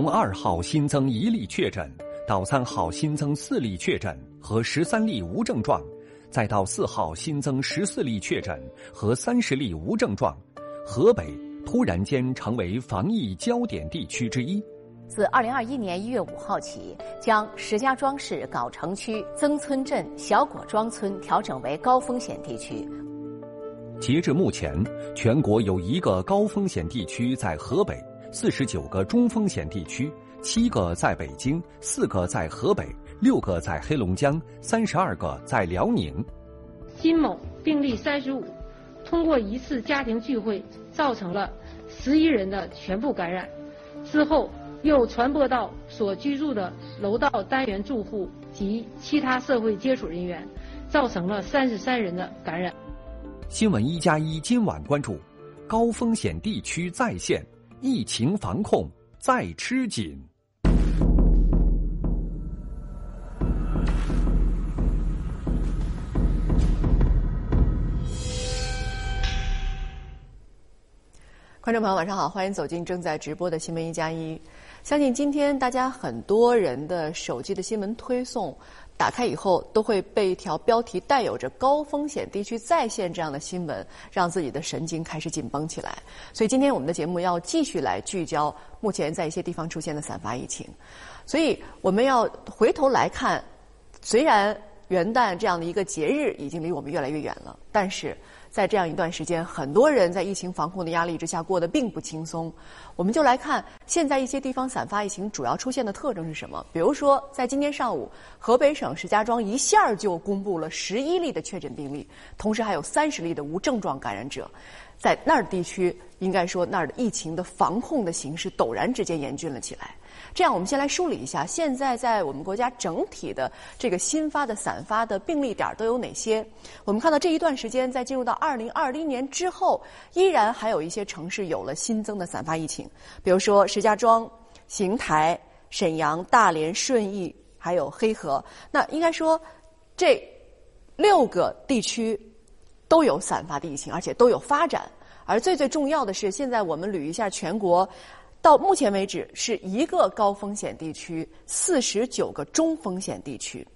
从二号新增一例确诊，到三号新增四例确诊和十三例无症状，再到四号新增十四例确诊和三十例无症状，河北突然间成为防疫焦点地区之一。自二零二一年一月五号起，将石家庄市藁城区曾村镇小果庄村调整为高风险地区。截至目前，全国有一个高风险地区在河北，四十九个中风险地区，七个在北京，四个在河北，六个在黑龙江，三十二个在辽宁。金某病例三十五，通过一次家庭聚会造成了十一人的全部感染，之后。又传播到所居住的楼道单元住户及其他社会接触人员，造成了三十三人的感染。新闻一加一今晚关注：高风险地区再现疫情防控再吃紧。观众朋友，晚上好，欢迎走进正在直播的新闻一加一。相信今天大家很多人的手机的新闻推送打开以后，都会被一条标题带有着高风险地区再现这样的新闻，让自己的神经开始紧绷起来。所以今天我们的节目要继续来聚焦目前在一些地方出现的散发疫情。所以我们要回头来看，虽然元旦这样的一个节日已经离我们越来越远了，但是。在这样一段时间，很多人在疫情防控的压力之下过得并不轻松。我们就来看现在一些地方散发疫情主要出现的特征是什么。比如说，在今天上午，河北省石家庄一下就公布了十一例的确诊病例，同时还有三十例的无症状感染者。在那儿地区，应该说那儿的疫情的防控的形势陡然之间严峻了起来。这样，我们先来梳理一下，现在在我们国家整体的这个新发的散发的病例点都有哪些？我们看到这一段时间，在进入到二零二零年之后，依然还有一些城市有了新增的散发疫情，比如说石家庄、邢台、沈阳、大连、顺义，还有黑河。那应该说，这六个地区都有散发的疫情，而且都有发展。而最最重要的是，现在我们捋一下全国。到目前为止，是一个高风险地区，四十九个中风险地区。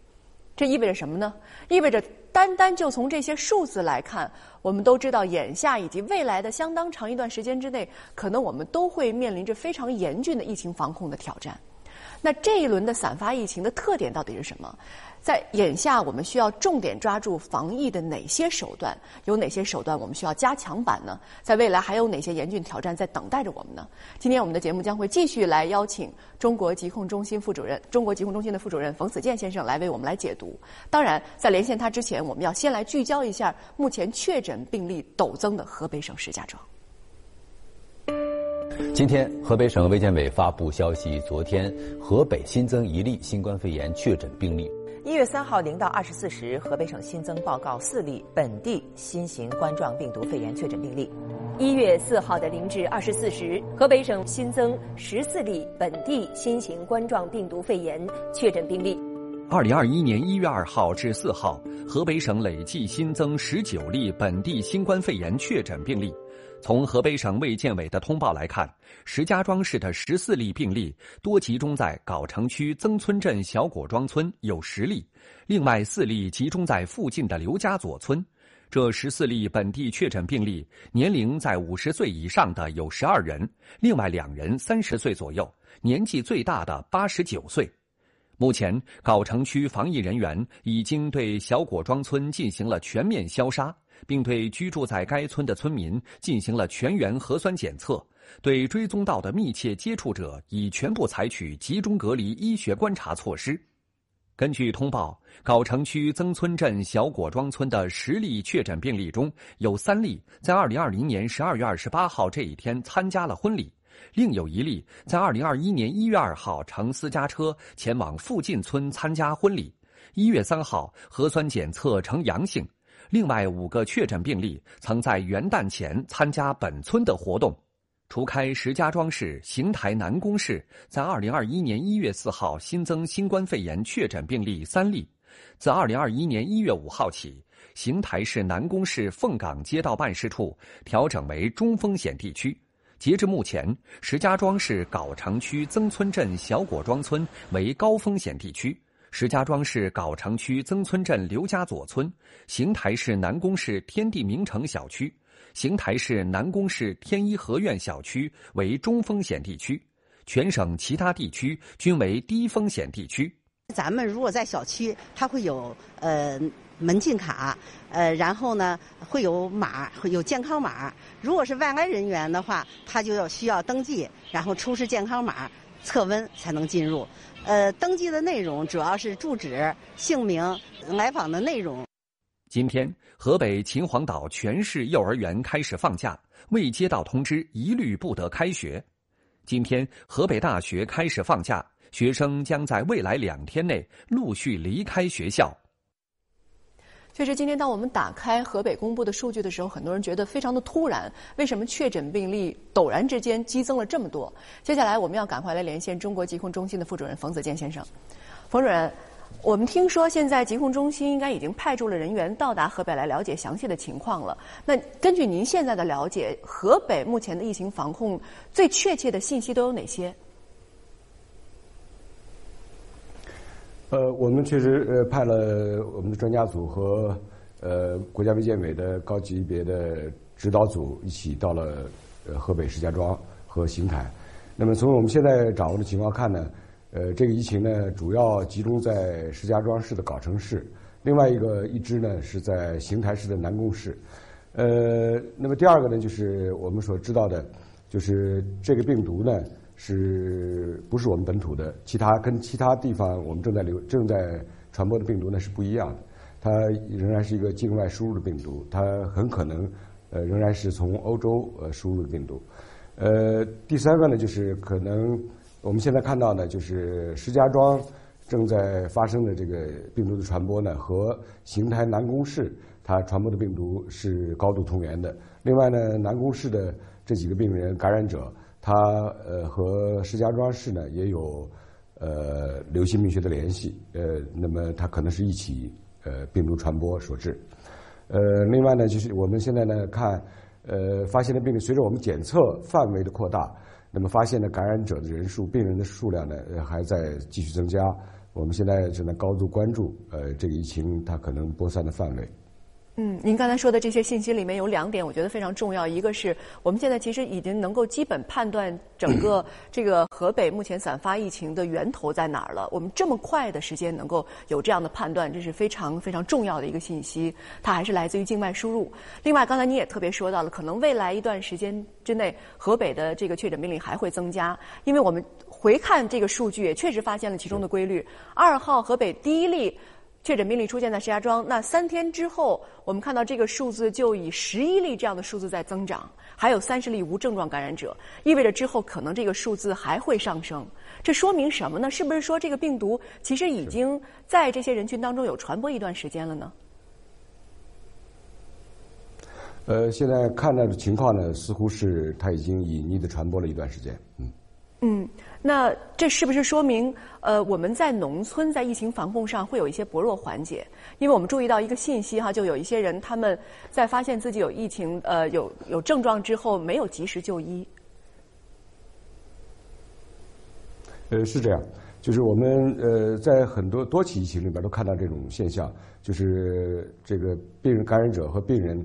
这意味着什么呢？意味着单单就从这些数字来看，我们都知道，眼下以及未来的相当长一段时间之内，可能我们都会面临着非常严峻的疫情防控的挑战。那这一轮的散发疫情的特点到底是什么？在眼下，我们需要重点抓住防疫的哪些手段？有哪些手段我们需要加强版呢？在未来还有哪些严峻挑战在等待着我们呢？今天我们的节目将会继续来邀请中国疾控中心副主任、中国疾控中心的副主任冯子健先生来为我们来解读。当然，在连线他之前，我们要先来聚焦一下目前确诊病例陡增的河北省石家庄。今天，河北省卫健委发布消息，昨天河北新增一例新冠肺炎确诊病例。一月三号零到二十四时，河北省新增报告四例本地新型冠状病毒肺炎确诊病例。一月四号的零至二十四时，河北省新增十四例本地新型冠状病毒肺炎确诊病例。二零二一年一月二号至四号，河北省累计新增十九例本地新冠肺炎确诊病例。从河北省卫健委的通报来看，石家庄市的十四例病例多集中在藁城区曾村镇小果庄村，有十例；另外四例集中在附近的刘家佐村。这十四例本地确诊病例，年龄在五十岁以上的有十二人，另外两人三十岁左右，年纪最大的八十九岁。目前，藁城区防疫人员已经对小果庄村进行了全面消杀。并对居住在该村的村民进行了全员核酸检测，对追踪到的密切接触者已全部采取集中隔离医学观察措施。根据通报，藁城区曾村镇小果庄村的十例确诊病例中有三例在二零二零年十二月二十八号这一天参加了婚礼，另有一例在二零二一年一月二号乘私家车前往附近村参加婚礼，一月三号核酸检测呈阳性。另外五个确诊病例曾在元旦前参加本村的活动，除开石家庄市、邢台南宫市在二零二一年一月四号新增新冠肺炎确诊病例三例，自二零二一年一月五号起，邢台市南宫市凤岗街道办事处调整为中风险地区，截至目前，石家庄市藁城区曾村镇小果庄村为高风险地区，石家庄市藁城区曾村镇刘家左村、邢台市南宫市天地名城小区、邢台市南宫市天一合院小区为中风险地区，全省其他地区均为低风险地区。咱们如果在小区，它会有呃。门禁卡，呃，然后呢会有码，会有健康码。如果是外来人员的话，他就要需要登记，然后出示健康码，测温才能进入。呃，登记的内容主要是住址、姓名、来访的内容。今天，河北秦皇岛全市幼儿园开始放假，未接到通知一律不得开学。今天，河北大学开始放假，学生将在未来两天内陆续离开学校。确实，今天当我们打开河北公布的数据的时候，很多人觉得非常的突然。为什么确诊病例陡然之间激增了这么多？接下来我们要赶快来连线中国疾控中心的副主任冯子健先生。冯主任，我们听说现在疾控中心应该已经派驻了人员到达河北来了解详细的情况了。那根据您现在的了解，河北目前的疫情防控最确切的信息都有哪些？呃，我们确实呃派了我们的专家组和呃国家卫健委的高级别的指导组一起到了呃河北石家庄和邢台。那么从我们现在掌握的情况看呢，呃这个疫情呢主要集中在石家庄市的藁城市，另外一个一支呢是在邢台市的南宫市。呃，那么第二个呢就是我们所知道的，就是这个病毒呢。是不是我们本土的？其他跟其他地方我们正在流正在传播的病毒呢是不一样的。它仍然是一个境外输入的病毒，它很可能呃仍然是从欧洲呃输入的病毒。呃，第三个呢就是可能我们现在看到呢就是石家庄正在发生的这个病毒的传播呢和邢台南宫市它传播的病毒是高度同源的。另外呢南宫市的这几个病人感染者。它呃和石家庄市呢也有呃流行病学的联系，呃，那么它可能是一起呃病毒传播所致。呃，另外呢，就是我们现在呢看呃发现的病例，随着我们检测范围的扩大，那么发现的感染者的人数、病人的数量呢还在继续增加。我们现在正在高度关注呃这个疫情它可能播散的范围。嗯，您刚才说的这些信息里面有两点，我觉得非常重要。一个是我们现在其实已经能够基本判断整个 这个河北目前散发疫情的源头在哪儿了。我们这么快的时间能够有这样的判断，这是非常非常重要的一个信息。它还是来自于境外输入。另外，刚才你也特别说到了，可能未来一段时间之内，河北的这个确诊病例还会增加，因为我们回看这个数据，也确实发现了其中的规律。二号河北第一例。确诊病例出现在石家庄，那三天之后，我们看到这个数字就以十一例这样的数字在增长，还有三十例无症状感染者，意味着之后可能这个数字还会上升。这说明什么呢？是不是说这个病毒其实已经在这些人群当中有传播一段时间了呢？呃，现在看到的情况呢，似乎是它已经隐匿的传播了一段时间，嗯。那这是不是说明，呃，我们在农村在疫情防控上会有一些薄弱环节？因为我们注意到一个信息哈，就有一些人他们在发现自己有疫情，呃，有有症状之后没有及时就医。呃，是这样，就是我们呃在很多多起疫情里边都看到这种现象，就是这个病人感染者和病人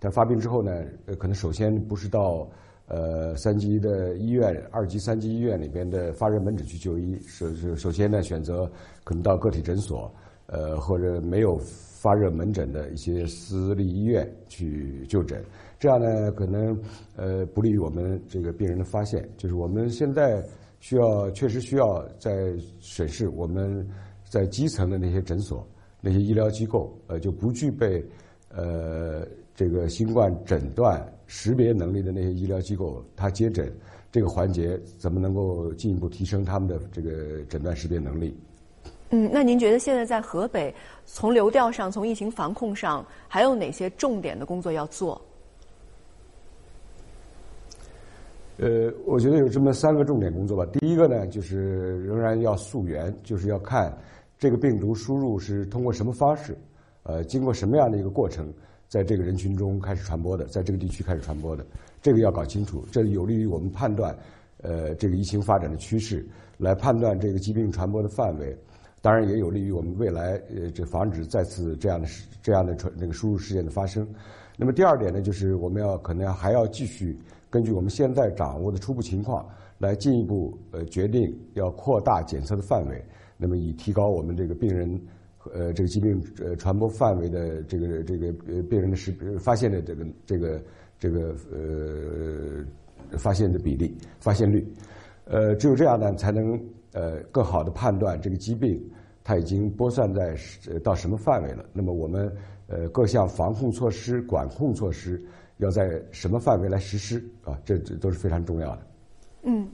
他发病之后呢，呃，可能首先不是到。呃，三级的医院、二级、三级医院里边的发热门诊去就医，首首首先呢，选择可能到个体诊所，呃，或者没有发热门诊的一些私立医院去就诊，这样呢，可能呃不利于我们这个病人的发现。就是我们现在需要，确实需要在审视我们在基层的那些诊所、那些医疗机构，呃，就不具备呃这个新冠诊断。识别能力的那些医疗机构，他接诊这个环节怎么能够进一步提升他们的这个诊断识别能力？嗯，那您觉得现在在河北，从流调上，从疫情防控上，还有哪些重点的工作要做？呃，我觉得有这么三个重点工作吧。第一个呢，就是仍然要溯源，就是要看这个病毒输入是通过什么方式，呃，经过什么样的一个过程。在这个人群中开始传播的，在这个地区开始传播的，这个要搞清楚，这有利于我们判断，呃，这个疫情发展的趋势，来判断这个疾病传播的范围。当然，也有利于我们未来呃，这防止再次这样的这样的传那个输入事件的发生。那么第二点呢，就是我们要可能还要继续根据我们现在掌握的初步情况，来进一步呃决定要扩大检测的范围。那么以提高我们这个病人呃这个疾病呃传播范围的这个这个呃病人的识发现的这个这个这个呃发现的比例发现率。呃，只有这样呢，才能呃更好的判断这个疾病它已经播散在呃到什么范围了。那么我们。呃，各项防控措施、管控措施要在什么范围来实施啊？这这都是非常重要的。嗯，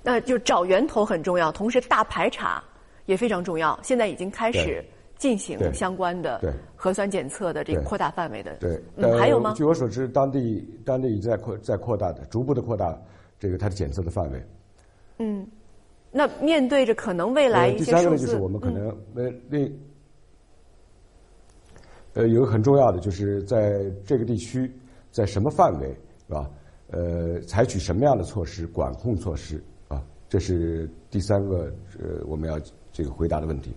那就找源头很重要，同时大排查也非常重要。现在已经开始进行相关的核酸检测的这个扩大范围的。对，嗯，还有吗？据我所知，当地当地已在扩在扩大的，逐步的扩大这个它的检测的范围。嗯，那面对着可能未来一些第三个呢，就是我们可能呃另。呃，有个很重要的，就是在这个地区，在什么范围，是吧？呃，采取什么样的措施管控措施啊？这是第三个呃，我们要这个回答的问题。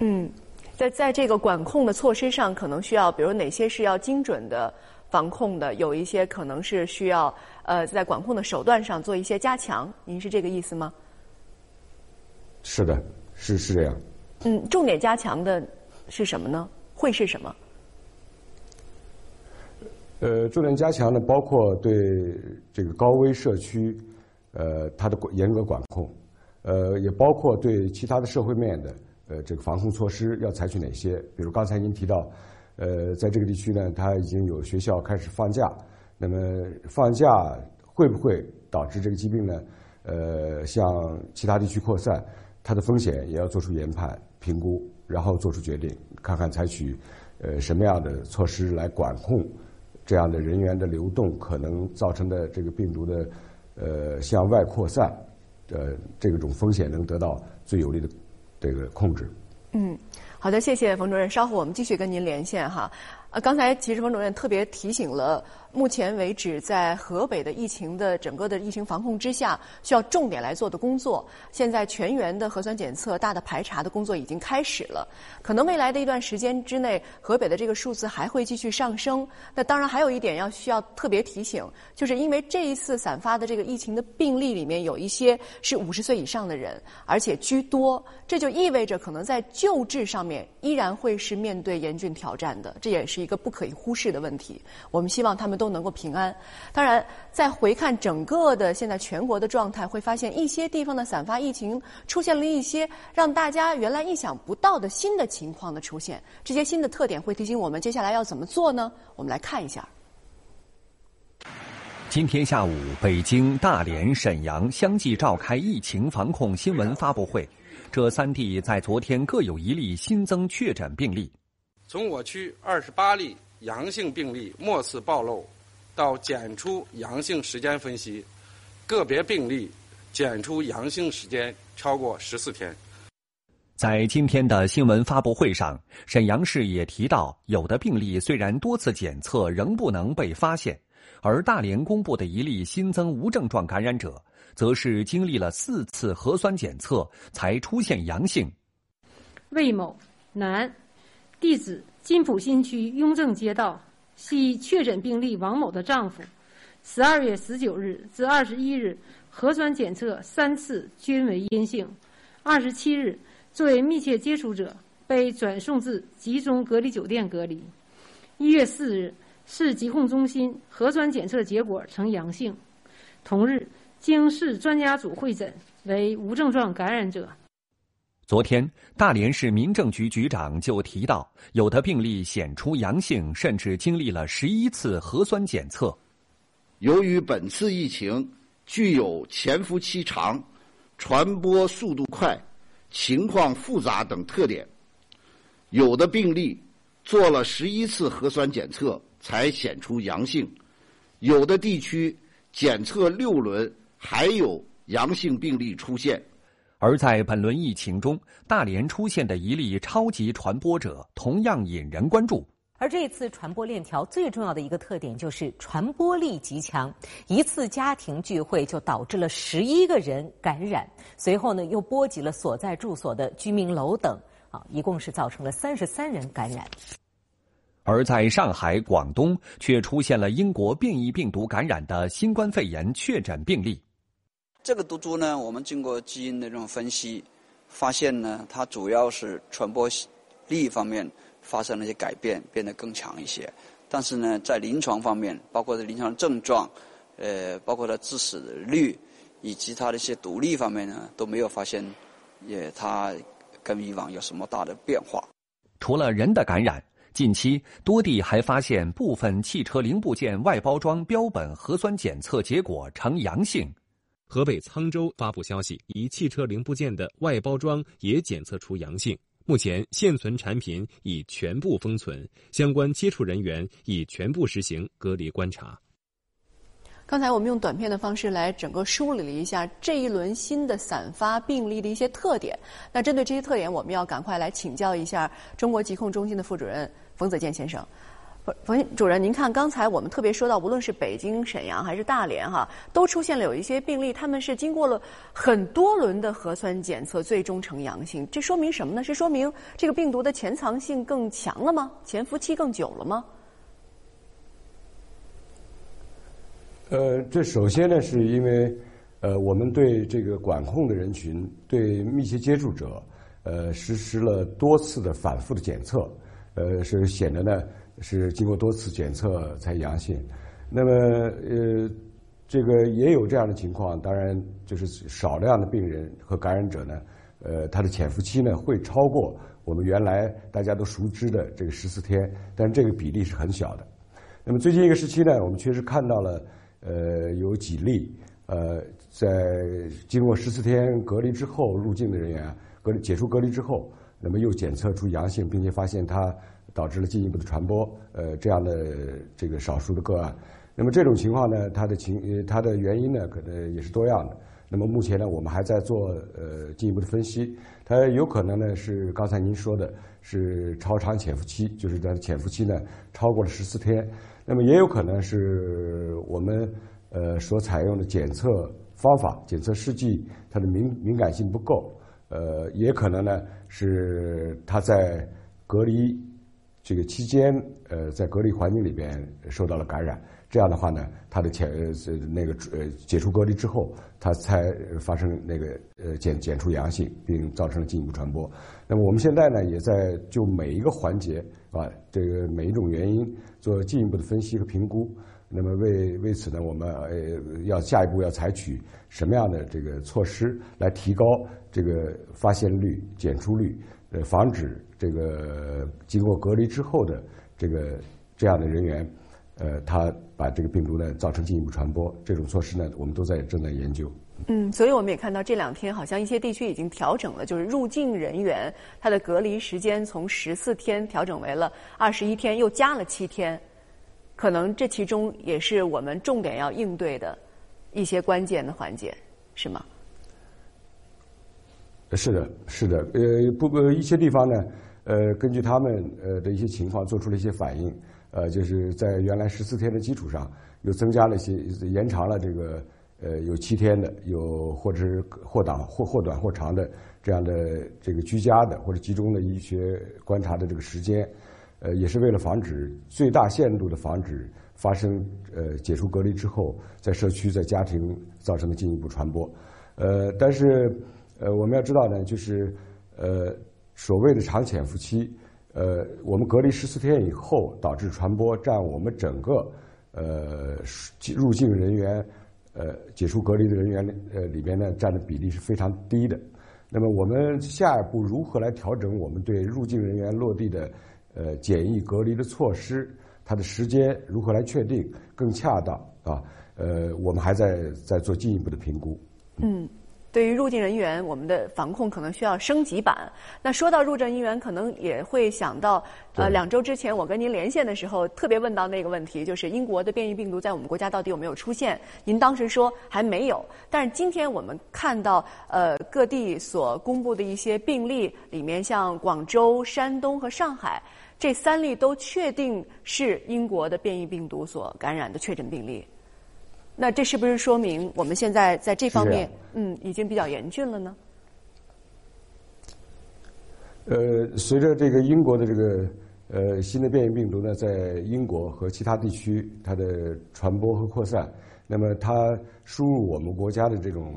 嗯，在在这个管控的措施上，可能需要，比如哪些是要精准的防控的？有一些可能是需要呃，在管控的手段上做一些加强。您是这个意思吗？是的，是是这样。嗯，重点加强的是什么呢？会是什么？呃，重点加强呢，包括对这个高危社区，呃，它的严格管控，呃，也包括对其他的社会面的，呃，这个防控措施要采取哪些？比如刚才您提到，呃，在这个地区呢，它已经有学校开始放假，那么放假会不会导致这个疾病呢？呃，向其他地区扩散，它的风险也要做出研判评估。然后做出决定，看看采取呃什么样的措施来管控这样的人员的流动，可能造成的这个病毒的呃向外扩散，呃这种风险能得到最有力的这个控制。嗯，好的，谢谢冯主任。稍后我们继续跟您连线哈。呃，刚才其实冯主任特别提醒了。目前为止，在河北的疫情的整个的疫情防控之下，需要重点来做的工作，现在全员的核酸检测、大的排查的工作已经开始了。可能未来的一段时间之内，河北的这个数字还会继续上升。那当然还有一点要需要特别提醒，就是因为这一次散发的这个疫情的病例里面有一些是五十岁以上的人，而且居多，这就意味着可能在救治上面依然会是面对严峻挑战的，这也是一个不可以忽视的问题。我们希望他们都。都能够平安。当然，再回看整个的现在全国的状态，会发现一些地方的散发疫情出现了一些让大家原来意想不到的新的情况的出现。这些新的特点会提醒我们接下来要怎么做呢？我们来看一下。今天下午，北京、大连、沈阳相继召开疫情防控新闻发布会。这三地在昨天各有一例新增确诊病例。从我区二十八例阳性病例末次暴露。到检出阳性时间分析，个别病例检出阳性时间超过十四天。在今天的新闻发布会上，沈阳市也提到，有的病例虽然多次检测仍不能被发现，而大连公布的一例新增无症状感染者，则是经历了四次核酸检测才出现阳性。魏某，男，地址金浦新区雍正街道。系确诊病例王某的丈夫，十二月十九日至二十一日核酸检测三次均为阴性，二十七日作为密切接触者被转送至集中隔离酒店隔离。一月四日市疾控中心核酸检测结果呈阳性，同日经市专家组会诊为无症状感染者。昨天，大连市民政局局长就提到，有的病例显出阳性，甚至经历了十一次核酸检测。由于本次疫情具有潜伏期长、传播速度快、情况复杂等特点，有的病例做了十一次核酸检测才显出阳性，有的地区检测六轮还有阳性病例出现。而在本轮疫情中，大连出现的一例超级传播者同样引人关注。而这次传播链条最重要的一个特点就是传播力极强，一次家庭聚会就导致了十一个人感染，随后呢又波及了所在住所的居民楼等，啊，一共是造成了三十三人感染。而在上海、广东却出现了英国变异病毒感染的新冠肺炎确诊病例。这个毒株呢，我们经过基因的这种分析，发现呢，它主要是传播力方面。发生了一些改变，变得更强一些。但是呢，在临床方面，包括在临床症状，呃，包括它致死率，以及它的一些毒力方面呢，都没有发现，也它跟以往有什么大的变化。除了人的感染，近期多地还发现部分汽车零部件外包装标本核酸检测结果呈阳性。河北沧州发布消息，一汽车零部件的外包装也检测出阳性。目前现存产品已全部封存，相关接触人员已全部实行隔离观察。刚才我们用短片的方式来整个梳理了一下这一轮新的散发病例的一些特点。那针对这些特点，我们要赶快来请教一下中国疾控中心的副主任冯子健先生。冯主任，您看，刚才我们特别说到，无论是北京、沈阳还是大连，哈，都出现了有一些病例，他们是经过了很多轮的核酸检测，最终呈阳性。这说明什么呢？是说明这个病毒的潜藏性更强了吗？潜伏期更久了吗？呃，这首先呢，是因为呃，我们对这个管控的人群，对密切接触者，呃，实施了多次的反复的检测，呃，是显得呢。是经过多次检测才阳性，那么呃，这个也有这样的情况，当然就是少量的病人和感染者呢，呃，他的潜伏期呢会超过我们原来大家都熟知的这个十四天，但这个比例是很小的。那么最近一个时期呢，我们确实看到了呃有几例呃在经过十四天隔离之后入境的人员，隔离解除隔离之后，那么又检测出阳性，并且发现他。导致了进一步的传播，呃，这样的这个少数的个案。那么这种情况呢，它的情呃，它的原因呢，可能也是多样的。那么目前呢，我们还在做呃进一步的分析。它有可能呢是刚才您说的，是超长潜伏期，就是它的潜伏期呢超过了十四天。那么也有可能是我们呃所采用的检测方法、检测试剂它的敏敏感性不够。呃，也可能呢是它在隔离。这个期间，呃，在隔离环境里边受到了感染，这样的话呢，他的潜呃那个呃解除隔离之后，他才发生那个呃检检出阳性，并造成了进一步传播。那么我们现在呢，也在就每一个环节啊，这个每一种原因做进一步的分析和评估。那么为为此呢，我们呃要下一步要采取什么样的这个措施来提高这个发现率、检出率，呃，防止。这个经过隔离之后的这个这样的人员，呃，他把这个病毒呢造成进一步传播，这种措施呢，我们都在正在研究。嗯，所以我们也看到这两天好像一些地区已经调整了，就是入境人员他的隔离时间从十四天调整为了二十一天，又加了七天，可能这其中也是我们重点要应对的一些关键的环节，是吗？是的，是的，呃，不，呃，一些地方呢。呃，根据他们呃的一些情况做出了一些反应，呃，就是在原来十四天的基础上，又增加了一些，延长了这个呃有七天的，有或者是或短或或短或长的这样的这个居家的或者集中的医学观察的这个时间，呃，也是为了防止最大限度的防止发生呃解除隔离之后在社区在家庭造成的进一步传播，呃，但是呃我们要知道呢，就是呃。所谓的长潜伏期，呃，我们隔离十四天以后导致传播，占我们整个呃入境人员呃解除隔离的人员呃里边呢占的比例是非常低的。那么我们下一步如何来调整我们对入境人员落地的呃检疫隔离的措施？它的时间如何来确定更恰当啊？呃，我们还在在做进一步的评估。嗯。对于入境人员，我们的防控可能需要升级版。那说到入境人员，可能也会想到，呃，两周之前我跟您连线的时候，特别问到那个问题，就是英国的变异病毒在我们国家到底有没有出现？您当时说还没有，但是今天我们看到，呃，各地所公布的一些病例里面，像广州、山东和上海这三例都确定是英国的变异病毒所感染的确诊病例。那这是不是说明我们现在在这方面，嗯，已经比较严峻了呢？呃，随着这个英国的这个呃新的变异病毒呢，在英国和其他地区它的传播和扩散，那么它输入我们国家的这种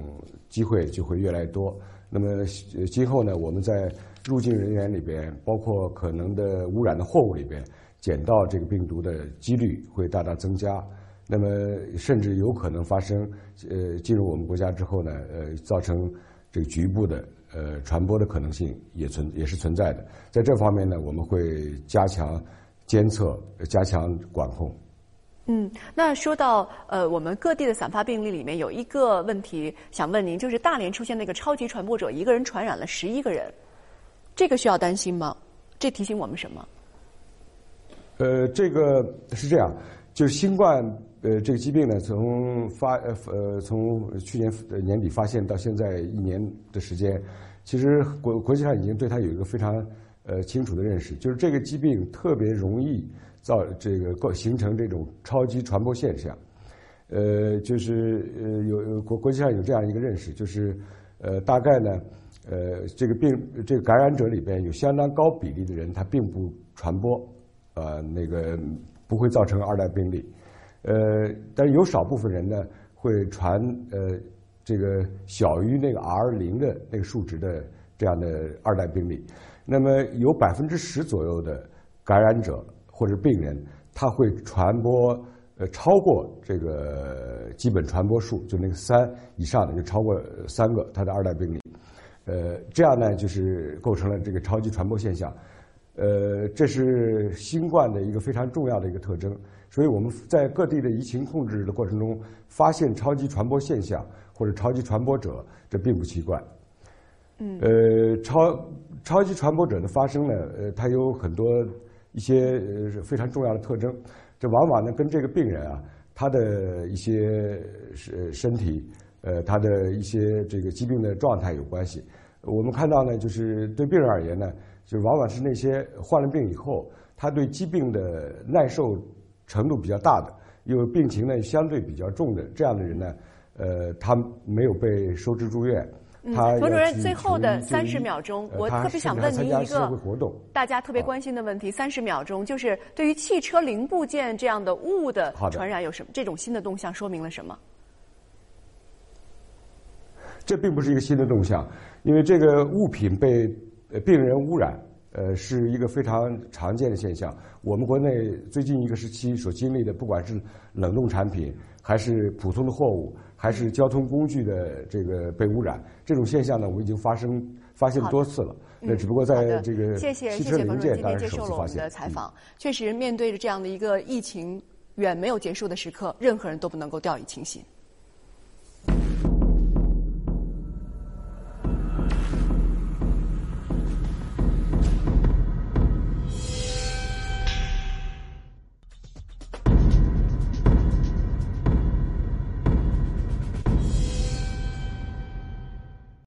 机会就会越来越多。那么今后呢，我们在入境人员里边，包括可能的污染的货物里边，捡到这个病毒的几率会大大增加。那么，甚至有可能发生，呃，进入我们国家之后呢，呃，造成这个局部的呃传播的可能性也存也是存在的。在这方面呢，我们会加强监测，加强管控。嗯，那说到呃，我们各地的散发病例里面有一个问题想问您，就是大连出现那个超级传播者，一个人传染了十一个人，这个需要担心吗？这提醒我们什么？呃，这个是这样，就是新冠。呃，这个疾病呢，从发呃呃从去年年底发现到现在一年的时间，其实国国际上已经对它有一个非常呃清楚的认识，就是这个疾病特别容易造这个形成这种超级传播现象。呃，就是呃有国国际上有这样一个认识，就是呃大概呢呃这个病这个感染者里边有相当高比例的人他并不传播，呃那个不会造成二代病例。呃，但是有少部分人呢会传呃这个小于那个 R 零的那个数值的这样的二代病例，那么有百分之十左右的感染者或者病人，他会传播呃超过这个基本传播数，就那个三以上的就超过三个他的二代病例，呃这样呢就是构成了这个超级传播现象，呃这是新冠的一个非常重要的一个特征。所以我们在各地的疫情控制的过程中，发现超级传播现象或者超级传播者，这并不奇怪。嗯。呃，超超级传播者的发生呢，呃，它有很多一些呃非常重要的特征。这往往呢跟这个病人啊，他的一些身身体，呃，他的一些这个疾病的状态有关系。我们看到呢，就是对病人而言呢，就往往是那些患了病以后，他对疾病的耐受。程度比较大的，又病情呢相对比较重的这样的人呢，呃，他没有被收治住院。嗯，冯主任，最后的三十秒钟，我特别想问您一个大家特别关心的问题：三十秒钟，就是对于汽车零部件这样的物的传染有什么？这种新的动向说明了什么？这并不是一个新的动向，因为这个物品被病人污染。呃，是一个非常常见的现象。我们国内最近一个时期所经历的，不管是冷冻产品，还是普通的货物，还是交通工具的这个被污染，这种现象呢，我们已经发生发现多次了。那只不过在这个谢谢谢谢冯主任今天接受了我们的采访。确实，面对着这样的一个疫情远没有结束的时刻，任何人都不能够掉以轻心。